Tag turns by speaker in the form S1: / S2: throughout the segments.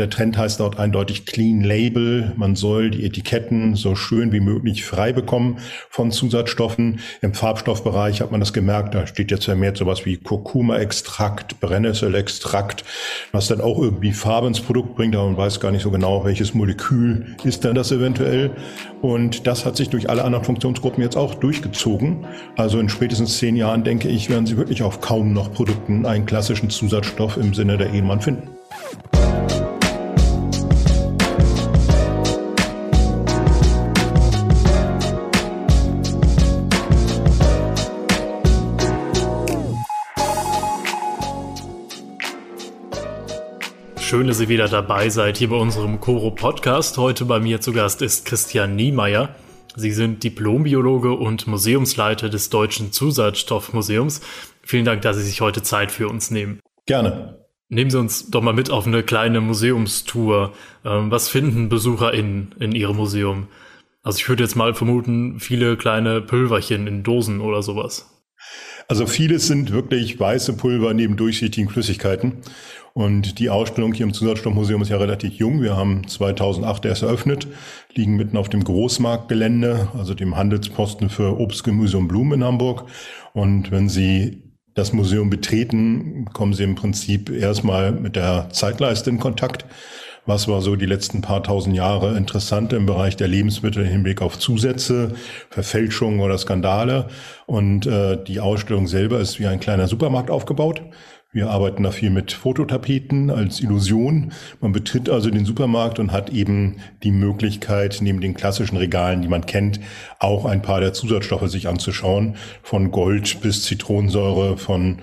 S1: Der Trend heißt dort eindeutig Clean Label. Man soll die Etiketten so schön wie möglich frei bekommen von Zusatzstoffen. Im Farbstoffbereich hat man das gemerkt, da steht jetzt vermehrt sowas wie Kurkuma-Extrakt, Brennnesselextrakt, was dann auch irgendwie Farbe ins Produkt bringt, aber man weiß gar nicht so genau, welches Molekül ist denn das eventuell. Und das hat sich durch alle anderen Funktionsgruppen jetzt auch durchgezogen. Also in spätestens zehn Jahren, denke ich, werden Sie wirklich auf kaum noch Produkten einen klassischen Zusatzstoff im Sinne der Edelmann finden.
S2: Schön, dass ihr wieder dabei seid hier bei unserem Coro Podcast. Heute bei mir zu Gast ist Christian Niemeyer. Sie sind Diplombiologe und Museumsleiter des Deutschen Zusatzstoffmuseums. Vielen Dank, dass Sie sich heute Zeit für uns nehmen.
S1: Gerne.
S2: Nehmen Sie uns doch mal mit auf eine kleine Museumstour. Ähm, was finden BesucherInnen in Ihrem Museum? Also ich würde jetzt mal vermuten, viele kleine Pülverchen in Dosen oder sowas.
S1: Also vieles sind wirklich weiße Pulver neben durchsichtigen Flüssigkeiten. Und die Ausstellung hier im Zusatzstoffmuseum ist ja relativ jung. Wir haben 2008 erst eröffnet, liegen mitten auf dem Großmarktgelände, also dem Handelsposten für Obst, Gemüse und Blumen in Hamburg. Und wenn Sie das Museum betreten, kommen Sie im Prinzip erstmal mit der Zeitleiste in Kontakt. Was war so die letzten paar tausend Jahre interessant im Bereich der Lebensmittel im Hinblick auf Zusätze, Verfälschungen oder Skandale? Und äh, die Ausstellung selber ist wie ein kleiner Supermarkt aufgebaut. Wir arbeiten da viel mit Fototapeten als Illusion. Man betritt also den Supermarkt und hat eben die Möglichkeit, neben den klassischen Regalen, die man kennt, auch ein paar der Zusatzstoffe sich anzuschauen. Von Gold bis Zitronensäure, von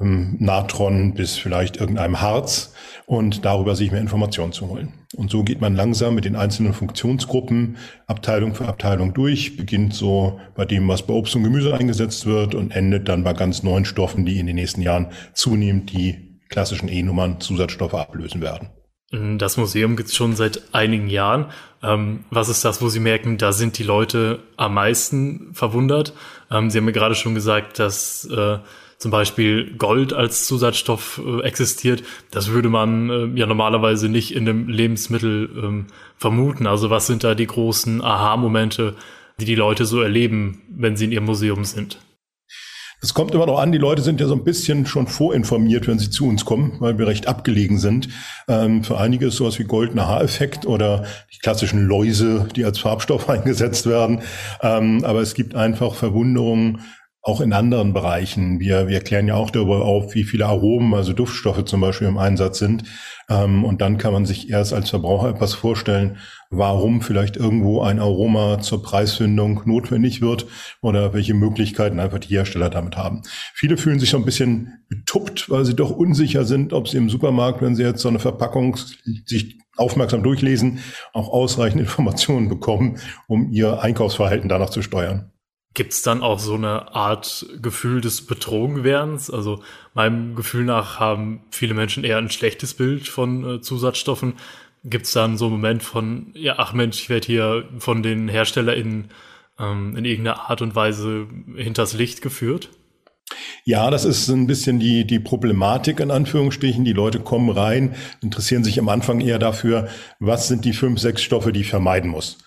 S1: ähm, Natron bis vielleicht irgendeinem Harz und darüber sich mehr Informationen zu holen. Und so geht man langsam mit den einzelnen Funktionsgruppen Abteilung für Abteilung durch, beginnt so bei dem, was bei Obst und Gemüse eingesetzt wird und endet dann bei ganz neuen Stoffen, die in den nächsten Jahren zunehmend die klassischen E-Nummern Zusatzstoffe ablösen werden.
S2: Das Museum gibt es schon seit einigen Jahren. Ähm, was ist das, wo Sie merken, da sind die Leute am meisten verwundert? Ähm, Sie haben mir gerade schon gesagt, dass äh, zum Beispiel Gold als Zusatzstoff äh, existiert, das würde man äh, ja normalerweise nicht in einem Lebensmittel ähm, vermuten. Also was sind da die großen Aha-Momente, die die Leute so erleben, wenn sie in ihrem Museum sind?
S1: Es kommt immer noch an, die Leute sind ja so ein bisschen schon vorinformiert, wenn sie zu uns kommen, weil wir recht abgelegen sind. Ähm, für einige ist sowas wie goldener Haareffekt oder die klassischen Läuse, die als Farbstoff eingesetzt werden. Ähm, aber es gibt einfach Verwunderungen, auch in anderen Bereichen. Wir, wir klären ja auch darüber auf, wie viele Aromen, also Duftstoffe zum Beispiel im Einsatz sind. Ähm, und dann kann man sich erst als Verbraucher etwas vorstellen, warum vielleicht irgendwo ein Aroma zur Preisfindung notwendig wird oder welche Möglichkeiten einfach die Hersteller damit haben. Viele fühlen sich so ein bisschen betuppt, weil sie doch unsicher sind, ob sie im Supermarkt, wenn sie jetzt so eine Verpackung sich aufmerksam durchlesen, auch ausreichend Informationen bekommen, um ihr Einkaufsverhalten danach zu steuern.
S2: Gibt es dann auch so eine Art Gefühl des Betrogenwerdens? Also meinem Gefühl nach haben viele Menschen eher ein schlechtes Bild von äh, Zusatzstoffen. Gibt es dann so einen Moment von, ja, ach Mensch, ich werde hier von den HerstellerInnen ähm, in irgendeiner Art und Weise hinters Licht geführt?
S1: Ja, das ist ein bisschen die, die Problematik in Anführungsstrichen. Die Leute kommen rein, interessieren sich am Anfang eher dafür, was sind die fünf, sechs Stoffe, die ich vermeiden muss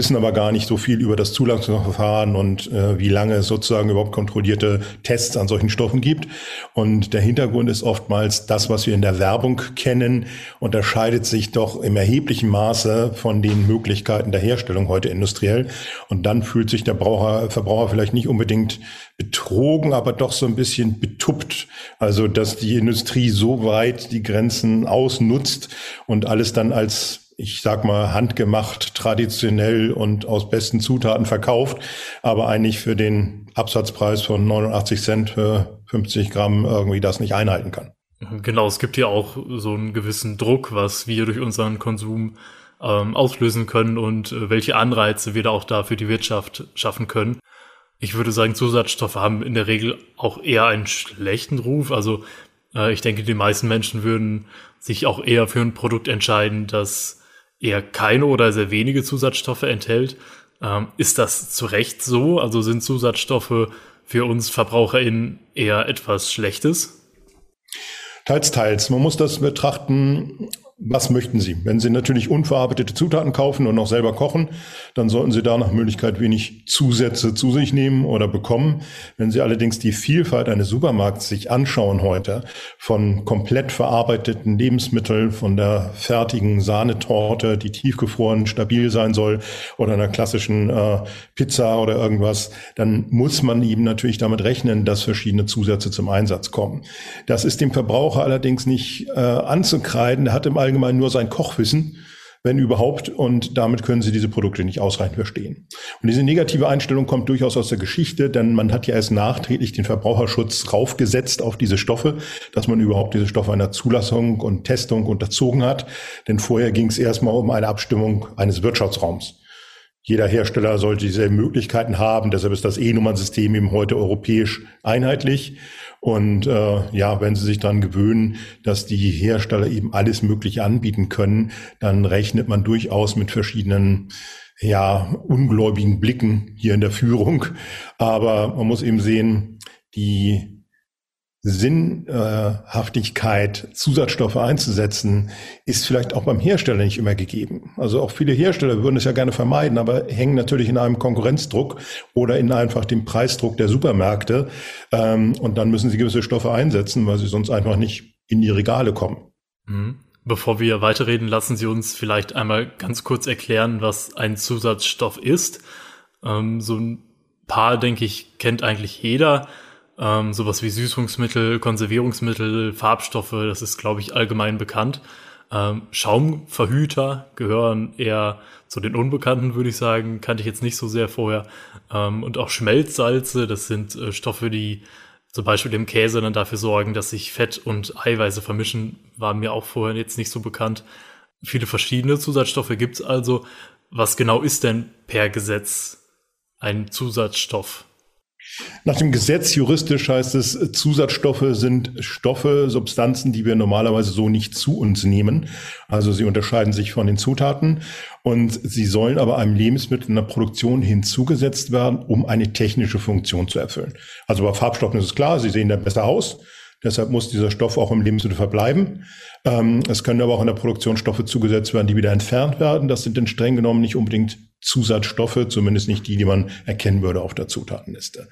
S1: wissen aber gar nicht so viel über das Zulassungsverfahren und äh, wie lange es sozusagen überhaupt kontrollierte Tests an solchen Stoffen gibt. Und der Hintergrund ist oftmals das, was wir in der Werbung kennen, unterscheidet sich doch im erheblichen Maße von den Möglichkeiten der Herstellung heute industriell. Und dann fühlt sich der Braucher, Verbraucher vielleicht nicht unbedingt betrogen, aber doch so ein bisschen betuppt. Also, dass die Industrie so weit die Grenzen ausnutzt und alles dann als ich sag mal, handgemacht, traditionell und aus besten Zutaten verkauft, aber eigentlich für den Absatzpreis von 89 Cent für 50 Gramm irgendwie das nicht einhalten kann.
S2: Genau, es gibt ja auch so einen gewissen Druck, was wir durch unseren Konsum ähm, auslösen können und äh, welche Anreize wir da auch da für die Wirtschaft schaffen können. Ich würde sagen, Zusatzstoffe haben in der Regel auch eher einen schlechten Ruf. Also äh, ich denke, die meisten Menschen würden sich auch eher für ein Produkt entscheiden, das eher keine oder sehr wenige Zusatzstoffe enthält. Ähm, ist das zu Recht so? Also sind Zusatzstoffe für uns VerbraucherInnen eher etwas Schlechtes?
S1: Teils, teils. Man muss das betrachten, was möchten Sie? Wenn Sie natürlich unverarbeitete Zutaten kaufen und noch selber kochen, dann sollten Sie da nach Möglichkeit wenig Zusätze zu sich nehmen oder bekommen. Wenn Sie allerdings die Vielfalt eines Supermarkts sich anschauen heute, von komplett verarbeiteten Lebensmitteln, von der fertigen Sahnetorte, die tiefgefroren stabil sein soll, oder einer klassischen äh, Pizza oder irgendwas, dann muss man eben natürlich damit rechnen, dass verschiedene Zusätze zum Einsatz kommen. Das ist dem Verbraucher allerdings nicht äh, anzukreiden. Der hat im allgemein nur sein Kochwissen, wenn überhaupt, und damit können sie diese Produkte nicht ausreichend verstehen. Und diese negative Einstellung kommt durchaus aus der Geschichte, denn man hat ja erst nachträglich den Verbraucherschutz raufgesetzt auf diese Stoffe, dass man überhaupt diese Stoffe einer Zulassung und Testung unterzogen hat. Denn vorher ging es erstmal um eine Abstimmung eines Wirtschaftsraums. Jeder Hersteller sollte dieselben Möglichkeiten haben, deshalb ist das E-Nummernsystem eben heute europäisch einheitlich. Und äh, ja, wenn Sie sich daran gewöhnen, dass die Hersteller eben alles Mögliche anbieten können, dann rechnet man durchaus mit verschiedenen ja, ungläubigen Blicken hier in der Führung. Aber man muss eben sehen, die Sinnhaftigkeit, Zusatzstoffe einzusetzen, ist vielleicht auch beim Hersteller nicht immer gegeben. Also auch viele Hersteller würden es ja gerne vermeiden, aber hängen natürlich in einem Konkurrenzdruck oder in einfach dem Preisdruck der Supermärkte. Ähm, und dann müssen sie gewisse Stoffe einsetzen, weil sie sonst einfach nicht in die Regale kommen.
S2: Mhm. Bevor wir weiterreden, lassen Sie uns vielleicht einmal ganz kurz erklären, was ein Zusatzstoff ist. Ähm, so ein paar, denke ich, kennt eigentlich jeder ähm, sowas wie Süßungsmittel, Konservierungsmittel, Farbstoffe, das ist, glaube ich, allgemein bekannt. Ähm, Schaumverhüter gehören eher zu den Unbekannten, würde ich sagen, kannte ich jetzt nicht so sehr vorher. Ähm, und auch Schmelzsalze, das sind äh, Stoffe, die zum Beispiel im Käse dann dafür sorgen, dass sich Fett und Eiweiße vermischen, war mir auch vorher jetzt nicht so bekannt. Viele verschiedene Zusatzstoffe gibt's also. Was genau ist denn per Gesetz ein Zusatzstoff?
S1: Nach dem Gesetz juristisch heißt es, Zusatzstoffe sind Stoffe, Substanzen, die wir normalerweise so nicht zu uns nehmen. Also sie unterscheiden sich von den Zutaten und sie sollen aber einem Lebensmittel in der Produktion hinzugesetzt werden, um eine technische Funktion zu erfüllen. Also bei Farbstoffen ist es klar, sie sehen dann besser aus. Deshalb muss dieser Stoff auch im Lebensmittel verbleiben. Ähm, es können aber auch in der Produktion Stoffe zugesetzt werden, die wieder entfernt werden. Das sind dann streng genommen nicht unbedingt Zusatzstoffe, zumindest nicht die, die man erkennen würde auf der Zutatenliste.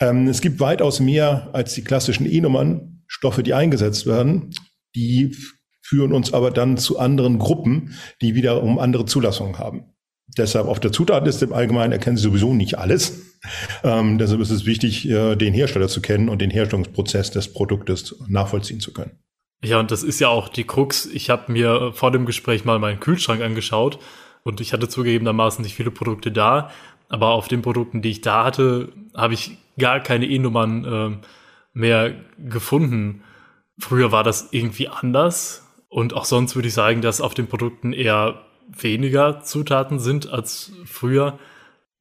S1: Ähm, es gibt weitaus mehr als die klassischen E-Nummern Stoffe, die eingesetzt werden. Die führen uns aber dann zu anderen Gruppen, die wiederum andere Zulassungen haben. Deshalb auf der Zutatenliste im Allgemeinen erkennen Sie sowieso nicht alles. Ähm, deshalb ist es wichtig, äh, den Hersteller zu kennen und den Herstellungsprozess des Produktes nachvollziehen zu können.
S2: Ja, und das ist ja auch die Krux. Ich habe mir vor dem Gespräch mal meinen Kühlschrank angeschaut und ich hatte zugegebenermaßen nicht viele Produkte da, aber auf den Produkten, die ich da hatte, habe ich gar keine E-Nummern äh, mehr gefunden. Früher war das irgendwie anders und auch sonst würde ich sagen, dass auf den Produkten eher weniger Zutaten sind als früher.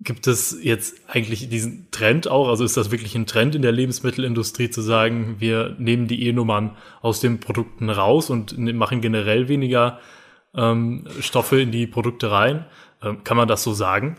S2: Gibt es jetzt eigentlich diesen Trend auch? Also ist das wirklich ein Trend in der Lebensmittelindustrie zu sagen, wir nehmen die E-Nummern aus den Produkten raus und ne, machen generell weniger ähm, Stoffe in die Produkte rein? Ähm, kann man das so sagen?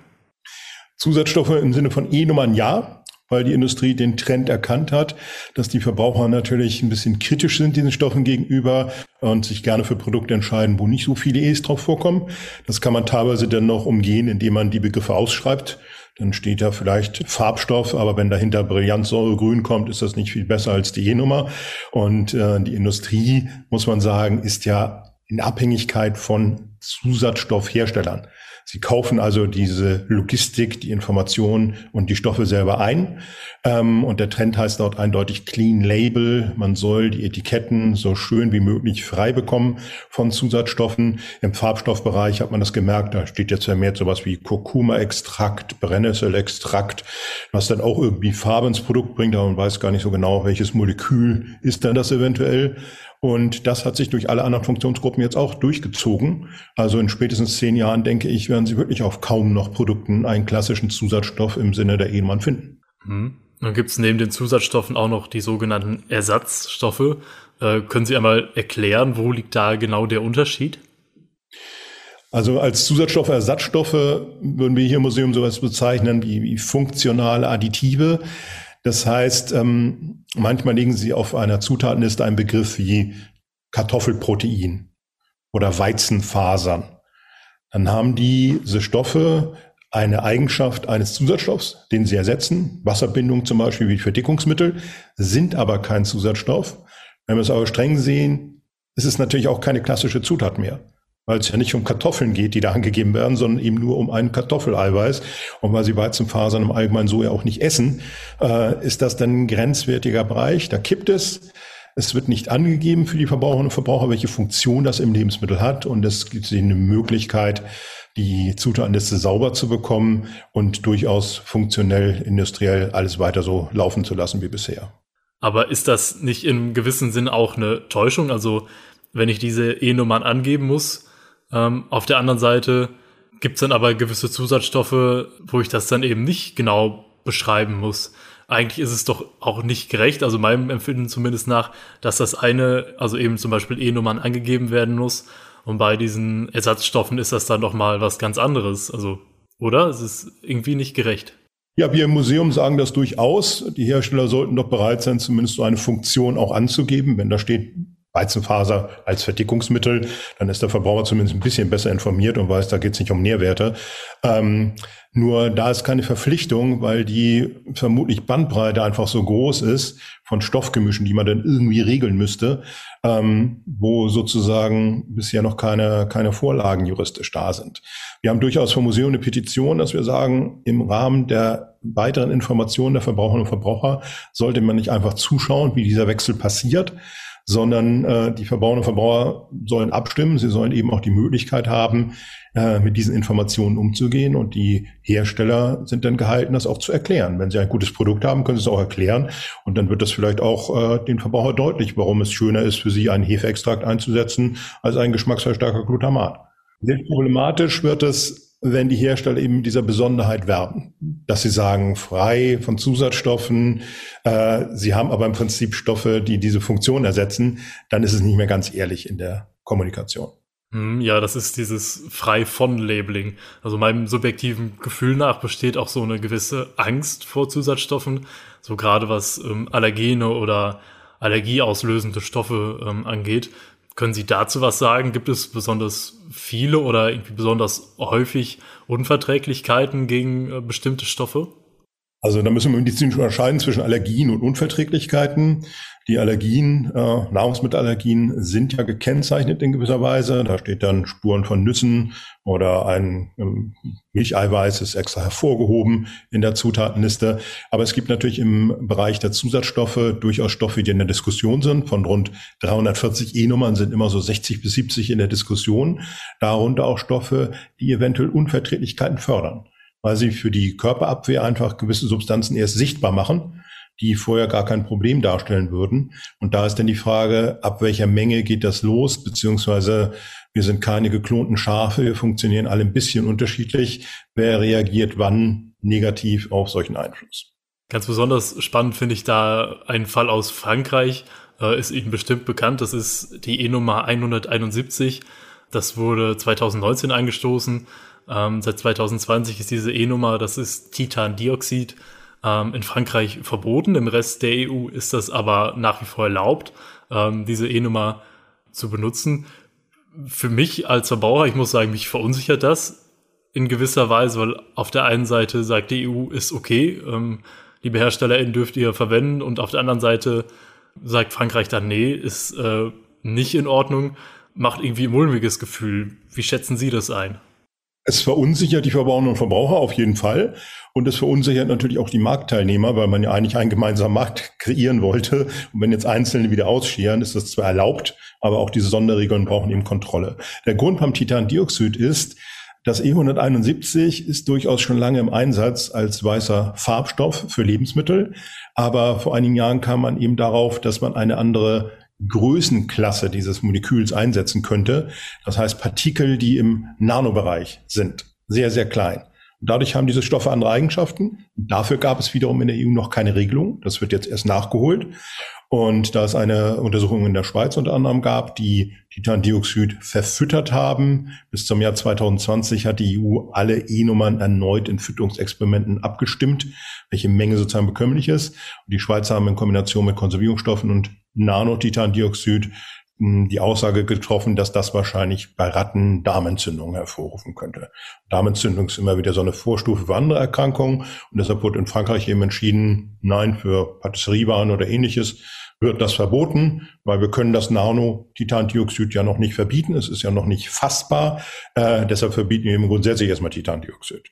S1: Zusatzstoffe im Sinne von E-Nummern ja weil die Industrie den Trend erkannt hat, dass die Verbraucher natürlich ein bisschen kritisch sind diesen Stoffen gegenüber und sich gerne für Produkte entscheiden, wo nicht so viele E's drauf vorkommen. Das kann man teilweise dann noch umgehen, indem man die Begriffe ausschreibt. Dann steht da vielleicht Farbstoff, aber wenn dahinter Brillantsäure grün kommt, ist das nicht viel besser als die E-Nummer. Und äh, die Industrie, muss man sagen, ist ja in Abhängigkeit von Zusatzstoffherstellern. Sie kaufen also diese Logistik, die Informationen und die Stoffe selber ein. Ähm, und der Trend heißt dort eindeutig Clean Label. Man soll die Etiketten so schön wie möglich frei bekommen von Zusatzstoffen. Im Farbstoffbereich hat man das gemerkt. Da steht jetzt vermehrt sowas wie Kurkuma-Extrakt, Brennnessel-Extrakt, was dann auch irgendwie Farbe ins Produkt bringt. Aber man weiß gar nicht so genau, welches Molekül ist dann das eventuell. Und das hat sich durch alle anderen Funktionsgruppen jetzt auch durchgezogen. Also in spätestens zehn Jahren, denke ich, werden Sie wirklich auf kaum noch Produkten einen klassischen Zusatzstoff im Sinne der Ehemann finden.
S2: Mhm. Dann gibt es neben den Zusatzstoffen auch noch die sogenannten Ersatzstoffe. Äh, können Sie einmal erklären, wo liegt da genau der Unterschied?
S1: Also als Zusatzstoffe, Ersatzstoffe würden wir hier im Museum sowas bezeichnen wie, wie funktionale Additive. Das heißt, ähm, manchmal legen Sie auf einer Zutatenliste einen Begriff wie Kartoffelprotein oder Weizenfasern, dann haben diese Stoffe eine Eigenschaft eines Zusatzstoffs, den sie ersetzen. Wasserbindung zum Beispiel wie Verdickungsmittel, sind aber kein Zusatzstoff. Wenn wir es aber streng sehen, ist es natürlich auch keine klassische Zutat mehr weil es ja nicht um Kartoffeln geht, die da angegeben werden, sondern eben nur um ein Kartoffeleiweiß. Und weil sie Weizenfasern im Allgemeinen so ja auch nicht essen, äh, ist das dann ein grenzwertiger Bereich. Da kippt es. Es wird nicht angegeben für die Verbraucherinnen und Verbraucher, welche Funktion das im Lebensmittel hat. Und es gibt eine Möglichkeit, die Zutatenliste sauber zu bekommen und durchaus funktionell, industriell alles weiter so laufen zu lassen wie bisher.
S2: Aber ist das nicht im gewissen Sinn auch eine Täuschung? Also wenn ich diese E-Nummern angeben muss, ähm, auf der anderen Seite gibt's dann aber gewisse Zusatzstoffe, wo ich das dann eben nicht genau beschreiben muss. Eigentlich ist es doch auch nicht gerecht, also meinem Empfinden zumindest nach, dass das eine, also eben zum Beispiel E-Nummern angegeben werden muss. Und bei diesen Ersatzstoffen ist das dann doch mal was ganz anderes. Also, oder? Es ist irgendwie nicht gerecht.
S1: Ja, wir im Museum sagen das durchaus. Die Hersteller sollten doch bereit sein, zumindest so eine Funktion auch anzugeben. Wenn da steht Weizenfaser als Verdickungsmittel, dann ist der Verbraucher zumindest ein bisschen besser informiert und weiß, da geht es nicht um Nährwerte. Ähm, nur da ist keine Verpflichtung, weil die vermutlich Bandbreite einfach so groß ist von Stoffgemischen, die man dann irgendwie regeln müsste, ähm, wo sozusagen bisher noch keine, keine Vorlagen juristisch da sind. Wir haben durchaus vom Museum eine Petition, dass wir sagen, im Rahmen der weiteren Informationen der Verbraucherinnen und Verbraucher sollte man nicht einfach zuschauen, wie dieser Wechsel passiert, sondern äh, die Verbraucherinnen und Verbraucher sollen abstimmen. Sie sollen eben auch die Möglichkeit haben, äh, mit diesen Informationen umzugehen. Und die Hersteller sind dann gehalten, das auch zu erklären. Wenn sie ein gutes Produkt haben, können sie es auch erklären. Und dann wird das vielleicht auch äh, den Verbraucher deutlich, warum es schöner ist, für sie einen Hefeextrakt einzusetzen als einen Geschmacksverstärker Glutamat. Sehr problematisch wird es wenn die Hersteller eben mit dieser Besonderheit werben, dass sie sagen, frei von Zusatzstoffen, äh, sie haben aber im Prinzip Stoffe, die diese Funktion ersetzen, dann ist es nicht mehr ganz ehrlich in der Kommunikation.
S2: Hm, ja, das ist dieses frei von Labeling. Also meinem subjektiven Gefühl nach besteht auch so eine gewisse Angst vor Zusatzstoffen, so gerade was ähm, Allergene oder allergieauslösende Stoffe ähm, angeht. Können Sie dazu was sagen? Gibt es besonders viele oder irgendwie besonders häufig Unverträglichkeiten gegen äh, bestimmte Stoffe?
S1: Also da müssen wir medizinisch unterscheiden zwischen Allergien und Unverträglichkeiten. Die Allergien, äh, Nahrungsmittelallergien sind ja gekennzeichnet in gewisser Weise. Da steht dann Spuren von Nüssen oder ein ähm, Milcheiweiß ist extra hervorgehoben in der Zutatenliste. Aber es gibt natürlich im Bereich der Zusatzstoffe durchaus Stoffe, die in der Diskussion sind. Von rund 340 E-Nummern sind immer so 60 bis 70 in der Diskussion. Darunter auch Stoffe, die eventuell Unverträglichkeiten fördern weil sie für die Körperabwehr einfach gewisse Substanzen erst sichtbar machen, die vorher gar kein Problem darstellen würden. Und da ist dann die Frage, ab welcher Menge geht das los, beziehungsweise wir sind keine geklonten Schafe, wir funktionieren alle ein bisschen unterschiedlich. Wer reagiert wann negativ auf solchen Einfluss?
S2: Ganz besonders spannend finde ich da einen Fall aus Frankreich, äh, ist Ihnen bestimmt bekannt. Das ist die E-Nummer 171. Das wurde 2019 eingestoßen. Ähm, seit 2020 ist diese E-Nummer, das ist Titandioxid, ähm, in Frankreich verboten. Im Rest der EU ist das aber nach wie vor erlaubt, ähm, diese E-Nummer zu benutzen. Für mich als Verbraucher, ich muss sagen, mich verunsichert das in gewisser Weise, weil auf der einen Seite sagt die EU, ist okay, ähm, liebe HerstellerInnen dürft ihr verwenden und auf der anderen Seite sagt Frankreich dann, nee, ist äh, nicht in Ordnung, macht irgendwie ein mulmiges Gefühl. Wie schätzen Sie das ein?
S1: Es verunsichert die Verbraucherinnen und Verbraucher auf jeden Fall. Und es verunsichert natürlich auch die Marktteilnehmer, weil man ja eigentlich einen gemeinsamen Markt kreieren wollte. Und wenn jetzt Einzelne wieder ausscheren, ist das zwar erlaubt, aber auch diese Sonderregeln brauchen eben Kontrolle. Der Grund beim Titandioxid ist, das E171 ist durchaus schon lange im Einsatz als weißer Farbstoff für Lebensmittel. Aber vor einigen Jahren kam man eben darauf, dass man eine andere Größenklasse dieses Moleküls einsetzen könnte. Das heißt Partikel, die im Nanobereich sind. Sehr, sehr klein. Und dadurch haben diese Stoffe andere Eigenschaften. Dafür gab es wiederum in der EU noch keine Regelung. Das wird jetzt erst nachgeholt. Und da es eine Untersuchung in der Schweiz unter anderem gab, die Titandioxid verfüttert haben, bis zum Jahr 2020 hat die EU alle E-Nummern erneut in Fütterungsexperimenten abgestimmt, welche Menge sozusagen bekömmlich ist. Und die Schweizer haben in Kombination mit Konservierungsstoffen und Nanotitandioxid die Aussage getroffen, dass das wahrscheinlich bei Ratten Darmentzündungen hervorrufen könnte. Darmentzündung ist immer wieder so eine Vorstufe für andere Erkrankungen und deshalb wurde in Frankreich eben entschieden, nein, für Patisseriewaren oder ähnliches wird das verboten, weil wir können das Nano-Titandioxid ja noch nicht verbieten. Es ist ja noch nicht fassbar. Äh, deshalb verbieten wir grundsätzlich erstmal Titandioxid.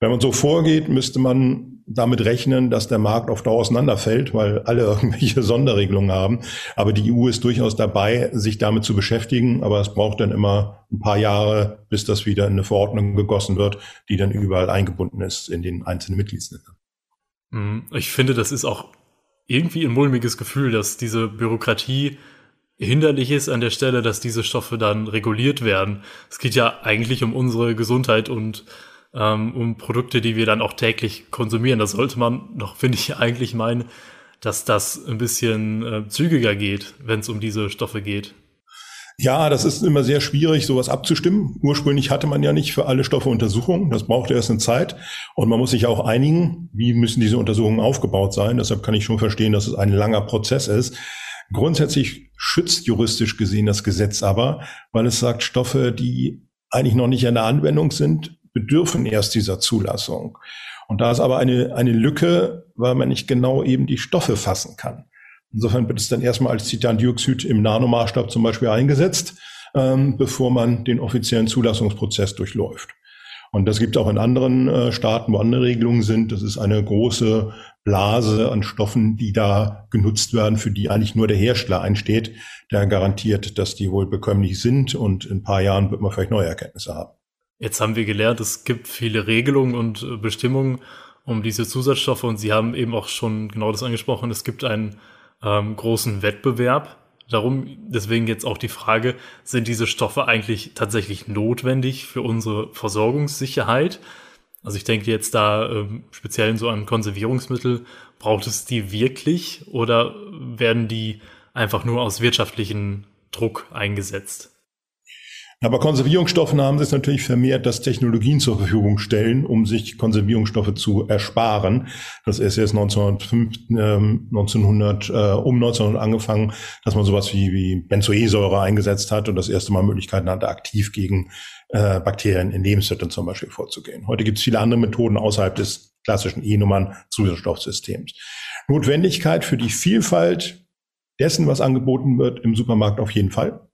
S1: Wenn man so vorgeht, müsste man damit rechnen, dass der Markt auf Dauer auseinanderfällt, weil alle irgendwelche Sonderregelungen haben. Aber die EU ist durchaus dabei, sich damit zu beschäftigen. Aber es braucht dann immer ein paar Jahre, bis das wieder in eine Verordnung gegossen wird, die dann überall eingebunden ist in den einzelnen Mitgliedsländern.
S2: Mhm. Ich finde, das ist auch irgendwie ein mulmiges Gefühl, dass diese Bürokratie hinderlich ist an der Stelle, dass diese Stoffe dann reguliert werden. Es geht ja eigentlich um unsere Gesundheit und ähm, um Produkte, die wir dann auch täglich konsumieren. Da sollte man doch, finde ich, eigentlich meinen, dass das ein bisschen äh, zügiger geht, wenn es um diese Stoffe geht.
S1: Ja, das ist immer sehr schwierig, sowas abzustimmen. Ursprünglich hatte man ja nicht für alle Stoffe Untersuchungen. Das braucht erst eine Zeit. Und man muss sich auch einigen, wie müssen diese Untersuchungen aufgebaut sein. Deshalb kann ich schon verstehen, dass es ein langer Prozess ist. Grundsätzlich schützt juristisch gesehen das Gesetz aber, weil es sagt, Stoffe, die eigentlich noch nicht in der Anwendung sind, bedürfen erst dieser Zulassung. Und da ist aber eine, eine Lücke, weil man nicht genau eben die Stoffe fassen kann. Insofern wird es dann erstmal als Titandioxid im Nanomaßstab zum Beispiel eingesetzt, ähm, bevor man den offiziellen Zulassungsprozess durchläuft. Und das gibt es auch in anderen äh, Staaten, wo andere Regelungen sind. Das ist eine große Blase an Stoffen, die da genutzt werden, für die eigentlich nur der Hersteller einsteht, der garantiert, dass die wohl bekömmlich sind. Und in ein paar Jahren wird man vielleicht neue Erkenntnisse haben.
S2: Jetzt haben wir gelernt, es gibt viele Regelungen und äh, Bestimmungen um diese Zusatzstoffe und Sie haben eben auch schon genau das angesprochen. Es gibt einen ähm, großen Wettbewerb. Darum, deswegen jetzt auch die Frage, sind diese Stoffe eigentlich tatsächlich notwendig für unsere Versorgungssicherheit? Also ich denke jetzt da ähm, speziell so an Konservierungsmittel, braucht es die wirklich oder werden die einfach nur aus wirtschaftlichen Druck eingesetzt?
S1: Aber Konservierungsstoffen haben es natürlich vermehrt, dass Technologien zur Verfügung stellen, um sich Konservierungsstoffe zu ersparen. Das ist jetzt 1905, äh, 1900, äh, um 1900 angefangen, dass man sowas wie, wie Benzoesäure eingesetzt hat und das erste Mal Möglichkeiten hatte, aktiv gegen äh, Bakterien in Lebensmitteln zum Beispiel vorzugehen. Heute gibt es viele andere Methoden außerhalb des klassischen E-Nummern-Zusatzstoffsystems. Notwendigkeit für die Vielfalt dessen, was angeboten wird im Supermarkt auf jeden Fall.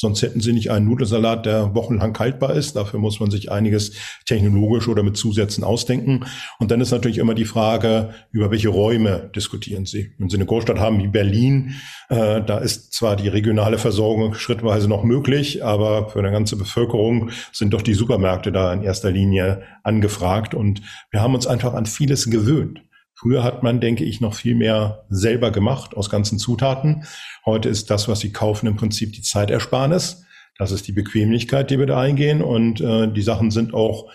S1: Sonst hätten sie nicht einen Nudelsalat, der wochenlang haltbar ist. Dafür muss man sich einiges technologisch oder mit Zusätzen ausdenken. Und dann ist natürlich immer die Frage, über welche Räume diskutieren Sie. Wenn Sie eine Großstadt haben wie Berlin, äh, da ist zwar die regionale Versorgung schrittweise noch möglich, aber für eine ganze Bevölkerung sind doch die Supermärkte da in erster Linie angefragt. Und wir haben uns einfach an vieles gewöhnt. Früher hat man, denke ich, noch viel mehr selber gemacht aus ganzen Zutaten. Heute ist das, was Sie kaufen, im Prinzip die Zeitersparnis. Das ist die Bequemlichkeit, die wir da eingehen. Und äh, die Sachen sind auch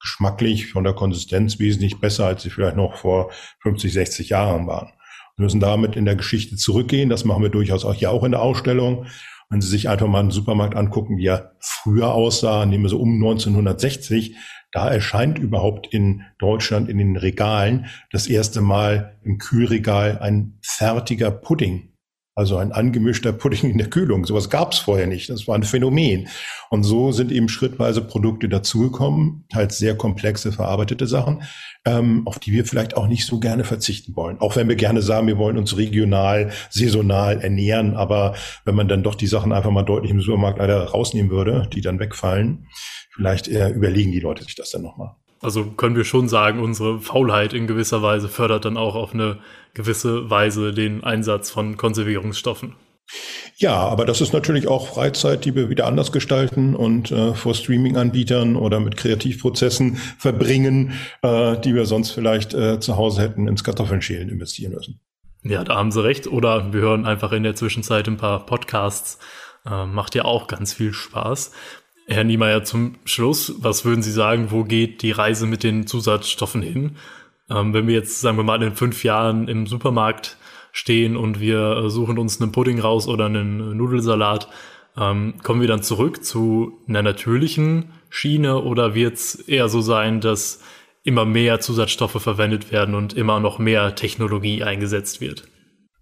S1: geschmacklich von der Konsistenz wesentlich besser, als sie vielleicht noch vor 50, 60 Jahren waren. Wir müssen damit in der Geschichte zurückgehen. Das machen wir durchaus auch hier auch in der Ausstellung. Wenn Sie sich einfach mal einen Supermarkt angucken, wie er früher aussah, nehmen wir so um 1960, da erscheint überhaupt in Deutschland in den Regalen das erste Mal im Kühlregal ein fertiger Pudding. Also ein angemischter Pudding in der Kühlung. Sowas gab es vorher nicht. Das war ein Phänomen. Und so sind eben schrittweise Produkte dazugekommen, teils sehr komplexe, verarbeitete Sachen, ähm, auf die wir vielleicht auch nicht so gerne verzichten wollen. Auch wenn wir gerne sagen, wir wollen uns regional, saisonal ernähren. Aber wenn man dann doch die Sachen einfach mal deutlich im Supermarkt leider rausnehmen würde, die dann wegfallen, vielleicht eher überlegen die Leute sich das dann nochmal.
S2: Also können wir schon sagen, unsere Faulheit in gewisser Weise fördert dann auch auf eine gewisse Weise den Einsatz von Konservierungsstoffen.
S1: Ja, aber das ist natürlich auch Freizeit, die wir wieder anders gestalten und äh, vor Streaming-Anbietern oder mit Kreativprozessen verbringen, äh, die wir sonst vielleicht äh, zu Hause hätten ins Kartoffelschälen investieren müssen.
S2: Ja, da haben Sie recht. Oder wir hören einfach in der Zwischenzeit ein paar Podcasts. Äh, macht ja auch ganz viel Spaß. Herr Niemeyer, zum Schluss, was würden Sie sagen, wo geht die Reise mit den Zusatzstoffen hin? Ähm, wenn wir jetzt, sagen wir mal, in fünf Jahren im Supermarkt stehen und wir äh, suchen uns einen Pudding raus oder einen Nudelsalat, ähm, kommen wir dann zurück zu einer natürlichen Schiene oder wird es eher so sein, dass immer mehr Zusatzstoffe verwendet werden und immer noch mehr Technologie eingesetzt wird?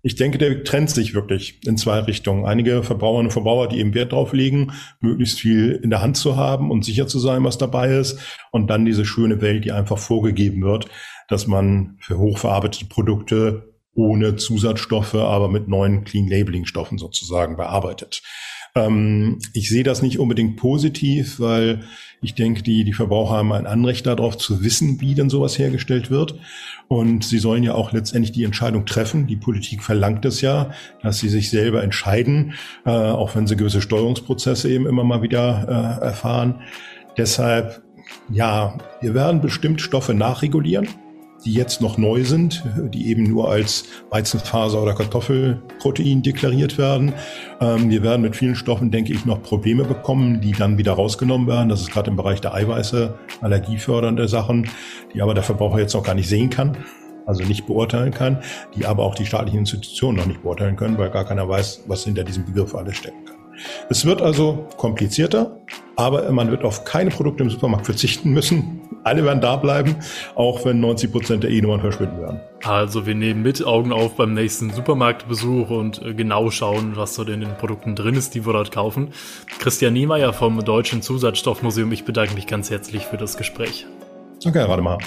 S1: Ich denke, der trennt sich wirklich in zwei Richtungen. Einige Verbraucherinnen und Verbraucher, die eben Wert drauf legen, möglichst viel in der Hand zu haben und sicher zu sein, was dabei ist. Und dann diese schöne Welt, die einfach vorgegeben wird, dass man für hochverarbeitete Produkte ohne Zusatzstoffe, aber mit neuen Clean Labeling Stoffen sozusagen bearbeitet. Ähm, ich sehe das nicht unbedingt positiv, weil ich denke, die, die Verbraucher haben ein Anrecht darauf zu wissen, wie denn sowas hergestellt wird. Und sie sollen ja auch letztendlich die Entscheidung treffen. Die Politik verlangt es ja, dass sie sich selber entscheiden, äh, auch wenn sie gewisse Steuerungsprozesse eben immer mal wieder äh, erfahren. Deshalb, ja, wir werden bestimmt Stoffe nachregulieren die jetzt noch neu sind, die eben nur als Weizenfaser oder Kartoffelprotein deklariert werden. Ähm, wir werden mit vielen Stoffen, denke ich, noch Probleme bekommen, die dann wieder rausgenommen werden. Das ist gerade im Bereich der Eiweiße, allergiefördernde Sachen, die aber der Verbraucher jetzt noch gar nicht sehen kann also nicht beurteilen kann, die aber auch die staatlichen Institutionen noch nicht beurteilen können, weil gar keiner weiß, was hinter diesem Begriff alles stecken kann. Es wird also komplizierter, aber man wird auf keine Produkte im Supermarkt verzichten müssen. Alle werden da bleiben, auch wenn 90 Prozent der E-Nummern verschwinden werden.
S2: Also wir nehmen mit Augen auf beim nächsten Supermarktbesuch und äh, genau schauen, was so in den Produkten drin ist, die wir dort kaufen. Christian Niemeyer vom Deutschen Zusatzstoffmuseum, ich bedanke mich ganz herzlich für das Gespräch.
S1: Danke, Herr Rademacher.